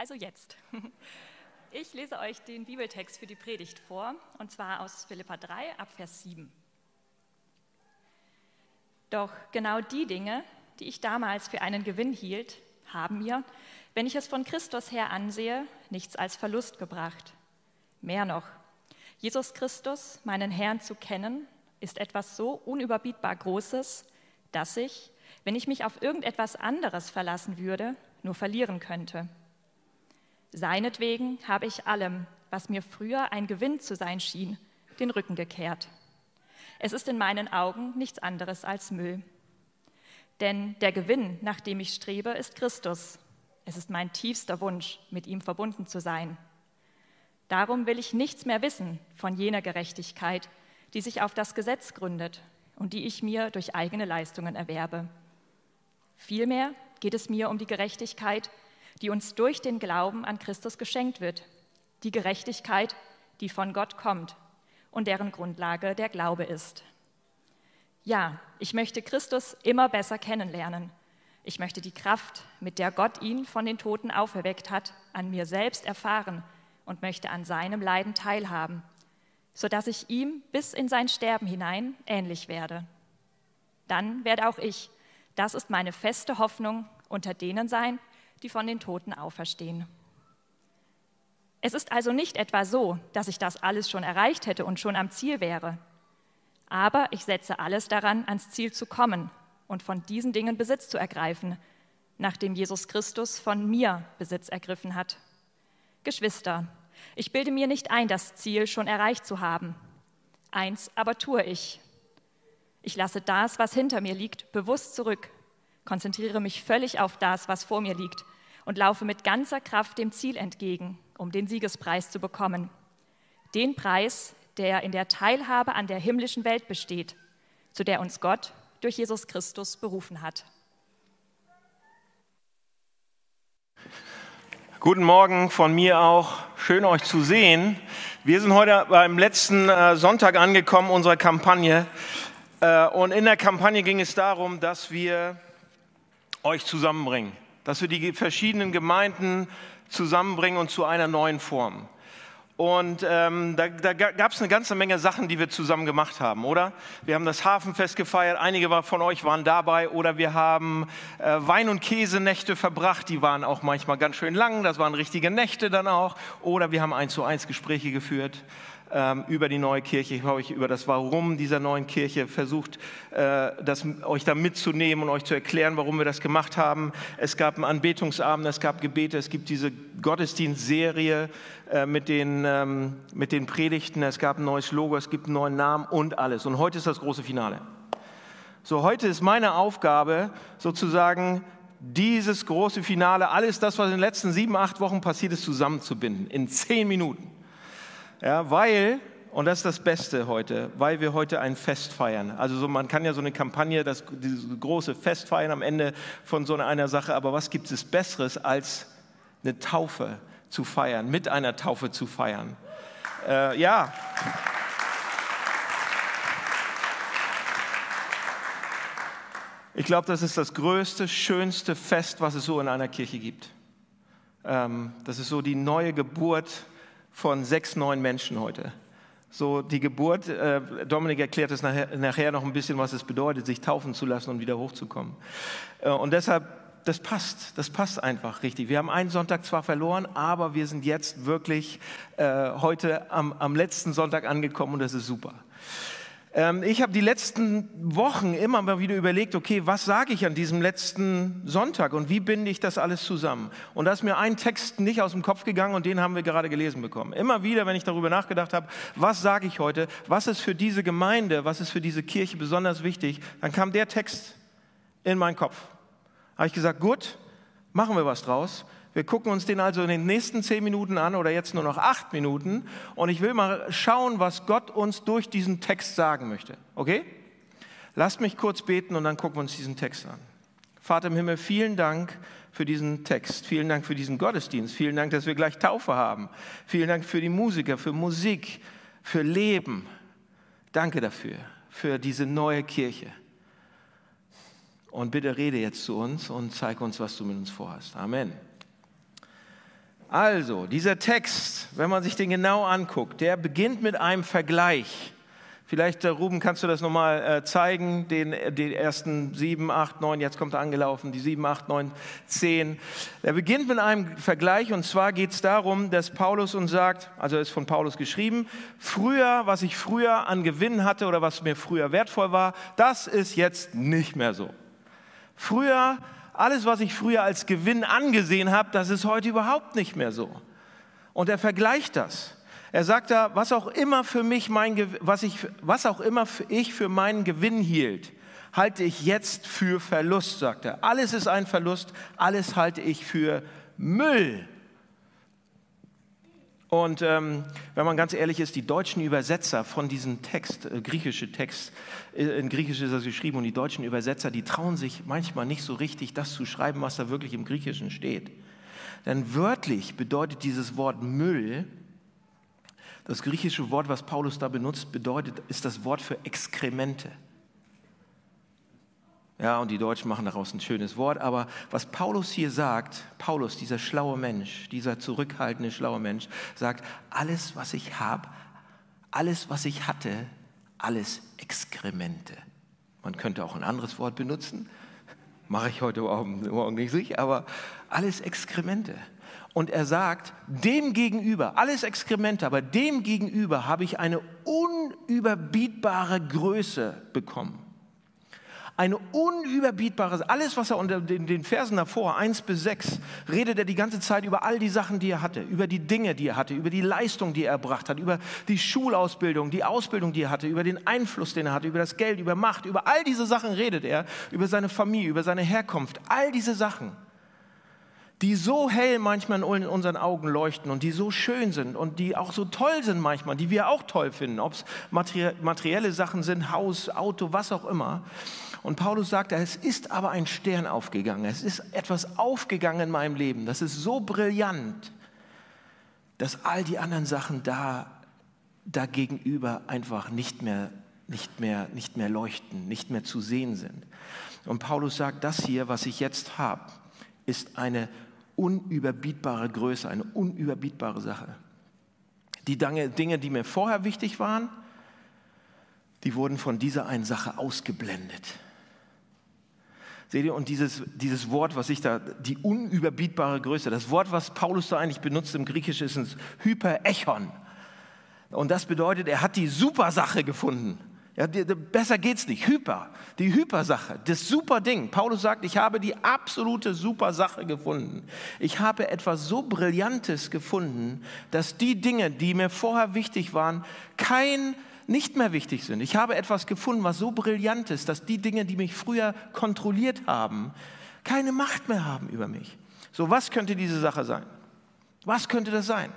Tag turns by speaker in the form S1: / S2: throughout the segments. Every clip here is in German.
S1: Also jetzt. Ich lese euch den Bibeltext für die Predigt vor, und zwar aus Philippa 3 ab Vers 7. Doch genau die Dinge, die ich damals für einen Gewinn hielt, haben mir, wenn ich es von Christus her ansehe, nichts als Verlust gebracht. Mehr noch, Jesus Christus, meinen Herrn zu kennen, ist etwas so unüberbietbar Großes, dass ich, wenn ich mich auf irgendetwas anderes verlassen würde, nur verlieren könnte. Seinetwegen habe ich allem, was mir früher ein Gewinn zu sein schien, den Rücken gekehrt. Es ist in meinen Augen nichts anderes als Müll. Denn der Gewinn, nach dem ich strebe, ist Christus. Es ist mein tiefster Wunsch, mit ihm verbunden zu sein. Darum will ich nichts mehr wissen von jener Gerechtigkeit, die sich auf das Gesetz gründet und die ich mir durch eigene Leistungen erwerbe. Vielmehr geht es mir um die Gerechtigkeit, die uns durch den Glauben an Christus geschenkt wird, die Gerechtigkeit, die von Gott kommt und deren Grundlage der Glaube ist. Ja, ich möchte Christus immer besser kennenlernen. Ich möchte die Kraft, mit der Gott ihn von den Toten auferweckt hat, an mir selbst erfahren und möchte an seinem Leiden teilhaben, sodass ich ihm bis in sein Sterben hinein ähnlich werde. Dann werde auch ich, das ist meine feste Hoffnung, unter denen sein, die von den Toten auferstehen. Es ist also nicht etwa so, dass ich das alles schon erreicht hätte und schon am Ziel wäre. Aber ich setze alles daran, ans Ziel zu kommen und von diesen Dingen Besitz zu ergreifen, nachdem Jesus Christus von mir Besitz ergriffen hat. Geschwister, ich bilde mir nicht ein, das Ziel schon erreicht zu haben. Eins aber tue ich. Ich lasse das, was hinter mir liegt, bewusst zurück konzentriere mich völlig auf das, was vor mir liegt und laufe mit ganzer Kraft dem Ziel entgegen, um den Siegespreis zu bekommen. Den Preis, der in der Teilhabe an der himmlischen Welt besteht, zu der uns Gott durch Jesus Christus berufen hat.
S2: Guten Morgen von mir auch. Schön euch zu sehen. Wir sind heute beim letzten äh, Sonntag angekommen unserer Kampagne. Äh, und in der Kampagne ging es darum, dass wir euch zusammenbringen, dass wir die verschiedenen Gemeinden zusammenbringen und zu einer neuen Form. Und ähm, da, da gab es eine ganze Menge Sachen, die wir zusammen gemacht haben, oder? Wir haben das Hafenfest gefeiert, einige von euch waren dabei, oder wir haben äh, Wein- und Käsenächte verbracht, die waren auch manchmal ganz schön lang, das waren richtige Nächte dann auch, oder wir haben eins zu eins Gespräche geführt ähm, über die neue Kirche. Ich habe euch über das Warum dieser neuen Kirche versucht, äh, das, euch da mitzunehmen und euch zu erklären, warum wir das gemacht haben. Es gab einen Anbetungsabend, es gab Gebete, es gibt diese Gottesdienstserie äh, mit, den, ähm, mit den Predigten, es gab ein neues Logo, es gibt einen neuen Namen und alles. Und heute ist das große Finale. So, heute ist meine Aufgabe sozusagen, dieses große Finale, alles das, was in den letzten sieben, acht Wochen passiert ist, zusammenzubinden in zehn Minuten. Ja, weil, und das ist das Beste heute, weil wir heute ein Fest feiern. Also so, man kann ja so eine Kampagne, das große Fest feiern am Ende von so einer Sache, aber was gibt es Besseres als eine Taufe zu feiern, mit einer Taufe zu feiern? Äh, ja. Ich glaube, das ist das größte, schönste Fest, was es so in einer Kirche gibt. Ähm, das ist so die neue Geburt von sechs neuen Menschen heute. So die Geburt, äh, Dominik erklärt es nachher, nachher, noch ein bisschen, was es bedeutet, sich taufen zu lassen und wieder hochzukommen. Äh, und deshalb, das passt, das passt einfach richtig. Wir haben einen Sonntag zwar verloren, aber wir sind jetzt wirklich äh, heute am, am letzten Sonntag angekommen und das ist super. Ähm, ich habe die letzten Wochen immer mal wieder überlegt, okay, was sage ich an diesem letzten Sonntag und wie binde ich das alles zusammen? Und da ist mir ein Text nicht aus dem Kopf gegangen und den haben wir gerade gelesen bekommen. Immer wieder, wenn ich darüber nachgedacht habe, was sage ich heute, was ist für diese Gemeinde, was ist für diese Kirche besonders wichtig, dann kam der Text in meinen Kopf. Habe ich gesagt, gut, machen wir was draus. Wir gucken uns den also in den nächsten zehn Minuten an oder jetzt nur noch acht Minuten. Und ich will mal schauen, was Gott uns durch diesen Text sagen möchte. Okay? Lasst mich kurz beten und dann gucken wir uns diesen Text an. Vater im Himmel, vielen Dank für diesen Text. Vielen Dank für diesen Gottesdienst. Vielen Dank, dass wir gleich Taufe haben. Vielen Dank für die Musiker, für Musik, für Leben. Danke dafür, für diese neue Kirche. Und bitte rede jetzt zu uns und zeig uns, was du mit uns vorhast. Amen. Also, dieser Text, wenn man sich den genau anguckt, der beginnt mit einem Vergleich. Vielleicht, äh, Ruben, kannst du das nochmal äh, zeigen, den, äh, den ersten sieben, acht, neun, jetzt kommt er angelaufen, die sieben, acht, neun, zehn. Er beginnt mit einem Vergleich und zwar geht es darum, dass Paulus uns sagt, also ist von Paulus geschrieben, früher, was ich früher an Gewinn hatte oder was mir früher wertvoll war, das ist jetzt nicht mehr so. Früher alles, was ich früher als Gewinn angesehen habe, das ist heute überhaupt nicht mehr so. Und er vergleicht das. Er sagt da, was auch immer für mich mein, was ich, was auch immer ich für meinen Gewinn hielt, halte ich jetzt für Verlust, sagt er. Alles ist ein Verlust, alles halte ich für Müll. Und ähm, wenn man ganz ehrlich ist, die deutschen Übersetzer von diesem Text, äh, griechische Text, äh, in Griechisch ist das geschrieben, und die deutschen Übersetzer, die trauen sich manchmal nicht so richtig, das zu schreiben, was da wirklich im Griechischen steht. Denn wörtlich bedeutet dieses Wort Müll, das griechische Wort, was Paulus da benutzt, bedeutet, ist das Wort für Exkremente. Ja, und die Deutschen machen daraus ein schönes Wort, aber was Paulus hier sagt, Paulus, dieser schlaue Mensch, dieser zurückhaltende schlaue Mensch, sagt, alles, was ich habe, alles, was ich hatte, alles Exkremente. Man könnte auch ein anderes Wort benutzen, mache ich heute Morgen nicht sicher, aber alles Exkremente. Und er sagt, dem gegenüber, alles Exkremente, aber dem gegenüber habe ich eine unüberbietbare Größe bekommen eine unüberbietbare, alles, was er unter den, Versen davor, 1 bis 6, redet er die ganze Zeit über all die Sachen, die er hatte, über die Dinge, die er hatte, über die Leistung, die er erbracht hat, über die Schulausbildung, die Ausbildung, die er hatte, über den Einfluss, den er hatte, über das Geld, über Macht, über all diese Sachen redet er, über seine Familie, über seine Herkunft, all diese Sachen die so hell manchmal in unseren Augen leuchten und die so schön sind und die auch so toll sind manchmal, die wir auch toll finden, ob es materielle Sachen sind, Haus, Auto, was auch immer. Und Paulus sagt, es ist aber ein Stern aufgegangen. Es ist etwas aufgegangen in meinem Leben. Das ist so brillant, dass all die anderen Sachen da dagegenüber einfach nicht mehr, nicht, mehr, nicht mehr leuchten, nicht mehr zu sehen sind. Und Paulus sagt, das hier, was ich jetzt habe, ist eine unüberbietbare Größe, eine unüberbietbare Sache. Die Dinge, die mir vorher wichtig waren, die wurden von dieser einen Sache ausgeblendet. Seht ihr, und dieses, dieses Wort, was ich da, die unüberbietbare Größe, das Wort, was Paulus da eigentlich benutzt im Griechischen, ist ein Hyperechon. Und das bedeutet, er hat die Supersache gefunden. Ja, besser geht's nicht. Hyper, die Hypersache, das super Ding. Paulus sagt, ich habe die absolute Supersache gefunden. Ich habe etwas so Brillantes gefunden, dass die Dinge, die mir vorher wichtig waren, kein nicht mehr wichtig sind. Ich habe etwas gefunden, was so brillant ist, dass die Dinge, die mich früher kontrolliert haben, keine Macht mehr haben über mich. So, was könnte diese Sache sein? Was könnte das sein?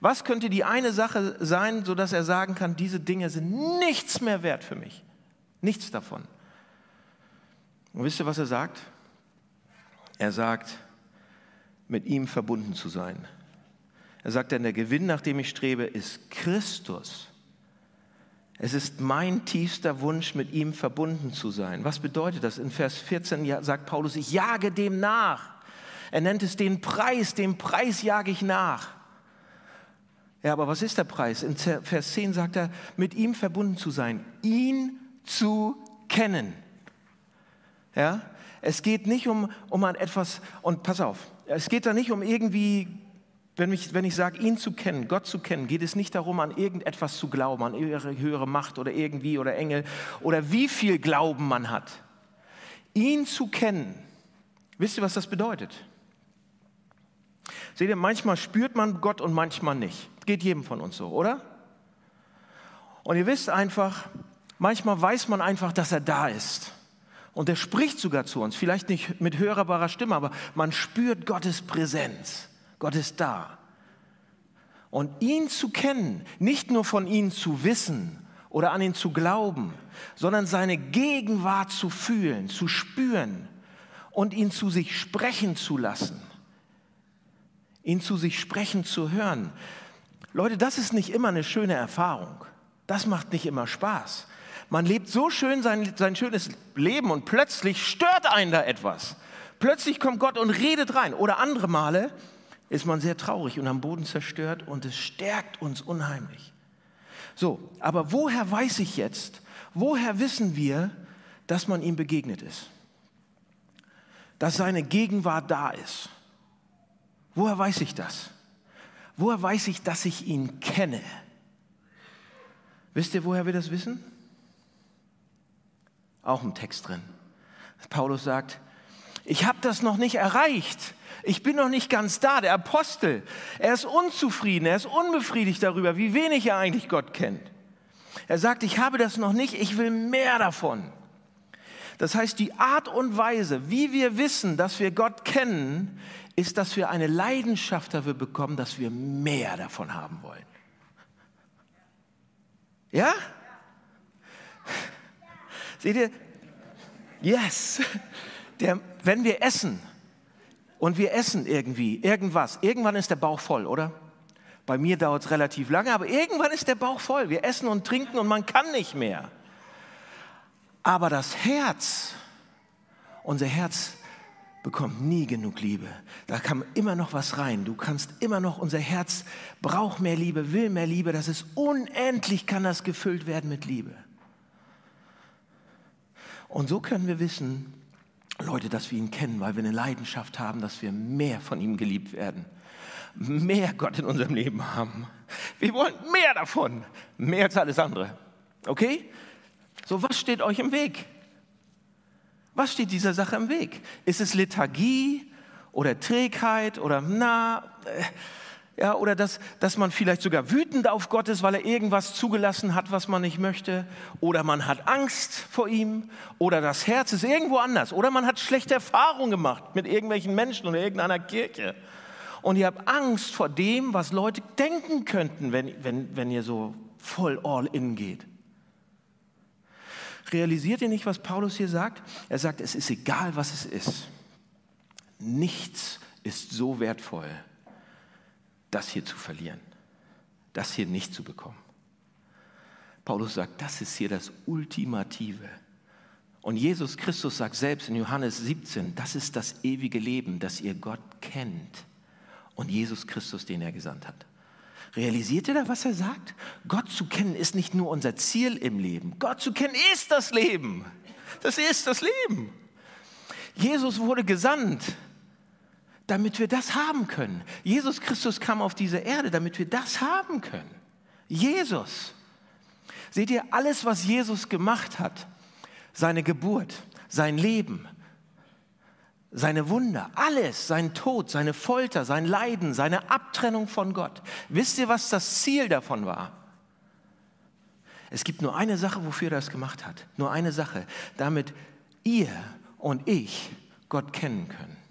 S2: Was könnte die eine Sache sein, sodass er sagen kann, diese Dinge sind nichts mehr wert für mich? Nichts davon. Und wisst ihr, was er sagt? Er sagt, mit ihm verbunden zu sein. Er sagt dann, der Gewinn, nach dem ich strebe, ist Christus es ist mein tiefster Wunsch, mit ihm verbunden zu sein. Was bedeutet das? In Vers 14 sagt Paulus, ich jage dem nach. Er nennt es den Preis, dem Preis jage ich nach. Ja, aber was ist der Preis? In Vers 10 sagt er, mit ihm verbunden zu sein, ihn zu kennen. Ja, es geht nicht um, um etwas, und pass auf, es geht da nicht um irgendwie wenn ich, wenn ich sage, ihn zu kennen, Gott zu kennen, geht es nicht darum, an irgendetwas zu glauben, an ihre höhere Macht oder irgendwie oder Engel oder wie viel Glauben man hat. Ihn zu kennen, wisst ihr, was das bedeutet? Seht ihr, manchmal spürt man Gott und manchmal nicht. Geht jedem von uns so, oder? Und ihr wisst einfach, manchmal weiß man einfach, dass er da ist. Und er spricht sogar zu uns, vielleicht nicht mit hörbarer Stimme, aber man spürt Gottes Präsenz. Gott ist da. Und ihn zu kennen, nicht nur von ihm zu wissen oder an ihn zu glauben, sondern seine Gegenwart zu fühlen, zu spüren und ihn zu sich sprechen zu lassen, ihn zu sich sprechen zu hören. Leute, das ist nicht immer eine schöne Erfahrung. Das macht nicht immer Spaß. Man lebt so schön sein, sein schönes Leben und plötzlich stört einen da etwas. Plötzlich kommt Gott und redet rein. Oder andere Male, ist man sehr traurig und am Boden zerstört und es stärkt uns unheimlich. So, aber woher weiß ich jetzt, woher wissen wir, dass man ihm begegnet ist? Dass seine Gegenwart da ist. Woher weiß ich das? Woher weiß ich, dass ich ihn kenne? Wisst ihr, woher wir das wissen? Auch im Text drin. Paulus sagt, ich habe das noch nicht erreicht. Ich bin noch nicht ganz da. Der Apostel, er ist unzufrieden, er ist unbefriedigt darüber, wie wenig er eigentlich Gott kennt. Er sagt, ich habe das noch nicht, ich will mehr davon. Das heißt, die Art und Weise, wie wir wissen, dass wir Gott kennen, ist, dass wir eine Leidenschaft dafür bekommen, dass wir mehr davon haben wollen. Ja? Seht ihr? Yes. Der, wenn wir essen und wir essen irgendwie irgendwas, irgendwann ist der Bauch voll, oder? Bei mir dauert es relativ lange, aber irgendwann ist der Bauch voll. Wir essen und trinken und man kann nicht mehr. Aber das Herz, unser Herz bekommt nie genug Liebe. Da kann immer noch was rein. Du kannst immer noch, unser Herz braucht mehr Liebe, will mehr Liebe. Das ist unendlich, kann das gefüllt werden mit Liebe. Und so können wir wissen, Leute, dass wir ihn kennen, weil wir eine Leidenschaft haben, dass wir mehr von ihm geliebt werden. Mehr Gott in unserem Leben haben. Wir wollen mehr davon. Mehr als alles andere. Okay? So, was steht euch im Weg? Was steht dieser Sache im Weg? Ist es Lethargie oder Trägheit oder na, äh, ja, oder dass, dass man vielleicht sogar wütend auf Gott ist, weil er irgendwas zugelassen hat, was man nicht möchte, oder man hat Angst vor ihm, oder das Herz ist irgendwo anders, oder man hat schlechte Erfahrungen gemacht mit irgendwelchen Menschen oder irgendeiner Kirche. Und ihr habt Angst vor dem, was Leute denken könnten, wenn, wenn, wenn ihr so voll all in geht. Realisiert ihr nicht, was Paulus hier sagt? Er sagt, es ist egal, was es ist. Nichts ist so wertvoll, das hier zu verlieren, das hier nicht zu bekommen. Paulus sagt, das ist hier das Ultimative. Und Jesus Christus sagt selbst in Johannes 17, das ist das ewige Leben, dass ihr Gott kennt und Jesus Christus, den er gesandt hat. Realisiert ihr da, was er sagt? Gott zu kennen ist nicht nur unser Ziel im Leben. Gott zu kennen ist das Leben. Das ist das Leben. Jesus wurde gesandt, damit wir das haben können. Jesus Christus kam auf diese Erde, damit wir das haben können. Jesus. Seht ihr, alles, was Jesus gemacht hat, seine Geburt, sein Leben, seine Wunder, alles, sein Tod, seine Folter, sein Leiden, seine Abtrennung von Gott. Wisst ihr, was das Ziel davon war? Es gibt nur eine Sache, wofür er das gemacht hat. Nur eine Sache, damit ihr und ich Gott kennen können.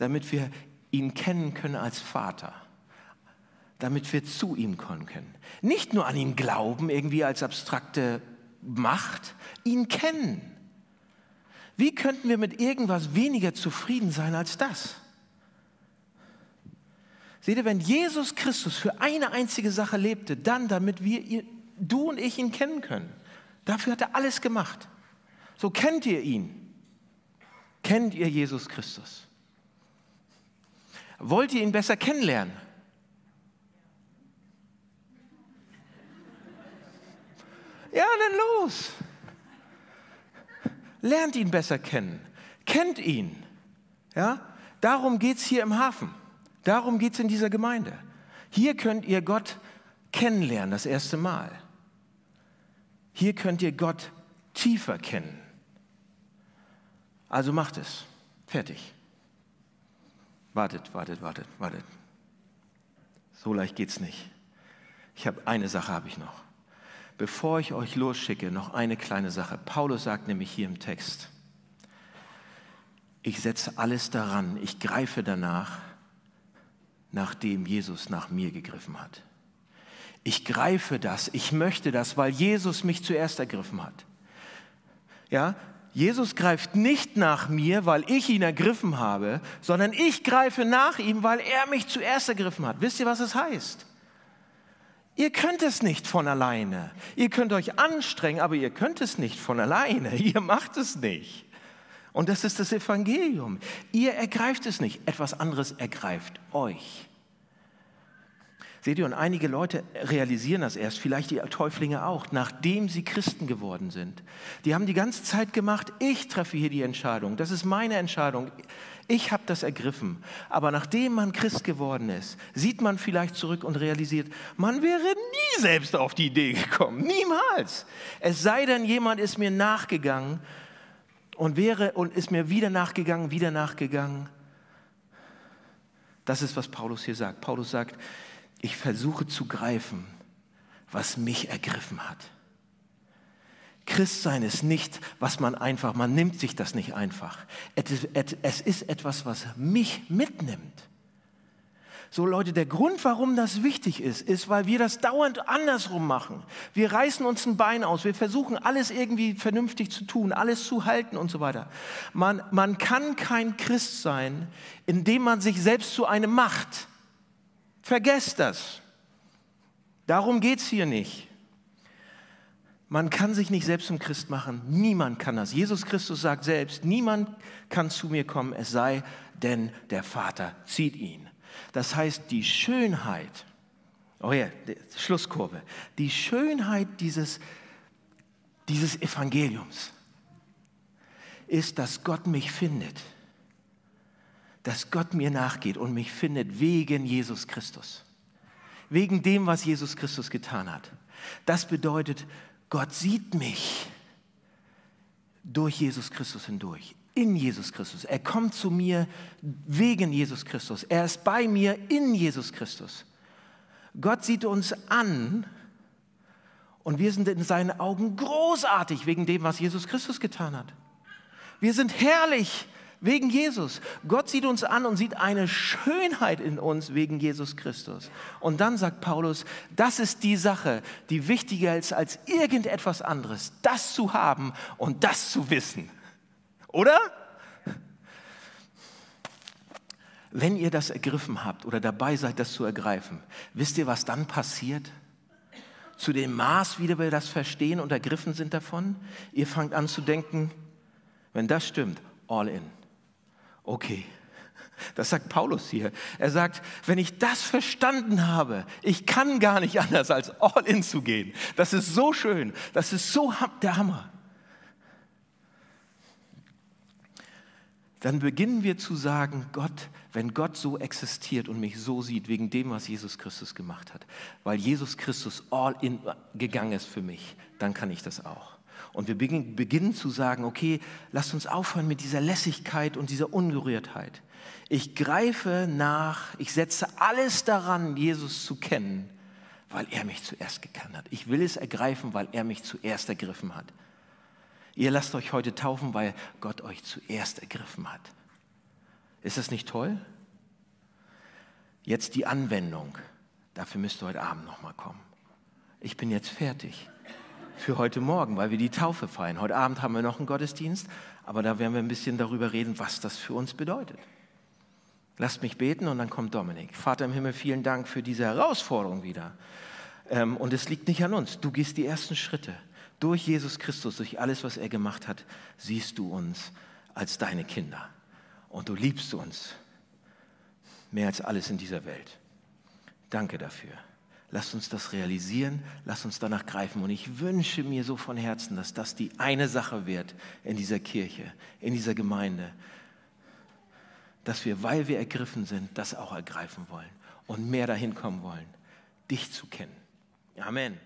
S2: Damit wir ihn kennen können als Vater. Damit wir zu ihm kommen können. Nicht nur an ihn glauben, irgendwie als abstrakte Macht, ihn kennen. Wie könnten wir mit irgendwas weniger zufrieden sein als das? Seht ihr, wenn Jesus Christus für eine einzige Sache lebte, dann damit wir, du und ich ihn kennen können. Dafür hat er alles gemacht. So kennt ihr ihn. Kennt ihr Jesus Christus? Wollt ihr ihn besser kennenlernen? Ja, dann los. Lernt ihn besser kennen. Kennt ihn. Ja? Darum geht es hier im Hafen. Darum geht es in dieser Gemeinde. Hier könnt ihr Gott kennenlernen, das erste Mal. Hier könnt ihr Gott tiefer kennen. Also macht es. Fertig. Wartet, wartet, wartet, wartet. So leicht geht's nicht. Ich habe eine Sache habe ich noch bevor ich euch losschicke, noch eine kleine Sache. Paulus sagt nämlich hier im Text, ich setze alles daran, ich greife danach, nachdem Jesus nach mir gegriffen hat. Ich greife das, ich möchte das, weil Jesus mich zuerst ergriffen hat. Ja, Jesus greift nicht nach mir, weil ich ihn ergriffen habe, sondern ich greife nach ihm, weil er mich zuerst ergriffen hat. Wisst ihr, was es heißt? Ihr könnt es nicht von alleine. Ihr könnt euch anstrengen, aber ihr könnt es nicht von alleine. Ihr macht es nicht. Und das ist das Evangelium. Ihr ergreift es nicht. Etwas anderes ergreift euch. Seht ihr, und einige Leute realisieren das erst, vielleicht die Täuflinge auch, nachdem sie Christen geworden sind. Die haben die ganze Zeit gemacht, ich treffe hier die Entscheidung, das ist meine Entscheidung, ich habe das ergriffen. Aber nachdem man Christ geworden ist, sieht man vielleicht zurück und realisiert, man wäre nie selbst auf die Idee gekommen, niemals. Es sei denn, jemand ist mir nachgegangen und wäre und ist mir wieder nachgegangen, wieder nachgegangen. Das ist, was Paulus hier sagt. Paulus sagt, ich versuche zu greifen, was mich ergriffen hat. Christsein ist nicht, was man einfach, man nimmt sich das nicht einfach. Es ist etwas, was mich mitnimmt. So Leute, der Grund, warum das wichtig ist, ist, weil wir das dauernd andersrum machen. Wir reißen uns ein Bein aus, wir versuchen alles irgendwie vernünftig zu tun, alles zu halten und so weiter. Man, man kann kein Christ sein, indem man sich selbst zu einem macht. Vergesst das. Darum geht es hier nicht. Man kann sich nicht selbst zum Christ machen. Niemand kann das. Jesus Christus sagt selbst, niemand kann zu mir kommen, es sei denn der Vater zieht ihn. Das heißt, die Schönheit, oh ja, Schlusskurve, die Schönheit dieses, dieses Evangeliums ist, dass Gott mich findet dass Gott mir nachgeht und mich findet wegen Jesus Christus. Wegen dem, was Jesus Christus getan hat. Das bedeutet, Gott sieht mich durch Jesus Christus hindurch, in Jesus Christus. Er kommt zu mir wegen Jesus Christus. Er ist bei mir in Jesus Christus. Gott sieht uns an und wir sind in seinen Augen großartig wegen dem, was Jesus Christus getan hat. Wir sind herrlich wegen Jesus. Gott sieht uns an und sieht eine Schönheit in uns wegen Jesus Christus. Und dann sagt Paulus, das ist die Sache, die wichtiger ist als irgendetwas anderes, das zu haben und das zu wissen. Oder? Wenn ihr das ergriffen habt oder dabei seid, das zu ergreifen, wisst ihr, was dann passiert? Zu dem Maß, wie wir das verstehen und ergriffen sind davon, ihr fangt an zu denken, wenn das stimmt, all in okay. Das sagt Paulus hier. Er sagt, wenn ich das verstanden habe, ich kann gar nicht anders als all in zu gehen. Das ist so schön. Das ist so der Hammer. Dann beginnen wir zu sagen, Gott, wenn Gott so existiert und mich so sieht, wegen dem, was Jesus Christus gemacht hat, weil Jesus Christus all in gegangen ist für mich, dann kann ich das auch. Und wir beginnen zu sagen, okay, lasst uns aufhören mit dieser Lässigkeit und dieser Ungerührtheit. Ich greife nach, ich setze alles daran, Jesus zu kennen, weil er mich zuerst gekannt hat. Ich will es ergreifen, weil er mich zuerst ergriffen hat. Ihr lasst euch heute taufen, weil Gott euch zuerst ergriffen hat. Ist das nicht toll? Jetzt die Anwendung. Dafür müsst ihr heute Abend nochmal kommen. Ich bin jetzt fertig für heute Morgen, weil wir die Taufe feiern. Heute Abend haben wir noch einen Gottesdienst, aber da werden wir ein bisschen darüber reden, was das für uns bedeutet. Lasst mich beten und dann kommt Dominik. Vater im Himmel, vielen Dank für diese Herausforderung wieder. Ähm, und es liegt nicht an uns. Du gehst die ersten Schritte. Durch Jesus Christus, durch alles, was er gemacht hat, siehst du uns als deine Kinder. Und du liebst uns mehr als alles in dieser Welt. Danke dafür. Lasst uns das realisieren, lasst uns danach greifen. Und ich wünsche mir so von Herzen, dass das die eine Sache wird in dieser Kirche, in dieser Gemeinde, dass wir, weil wir ergriffen sind, das auch ergreifen wollen und mehr dahin kommen wollen, dich zu kennen. Amen.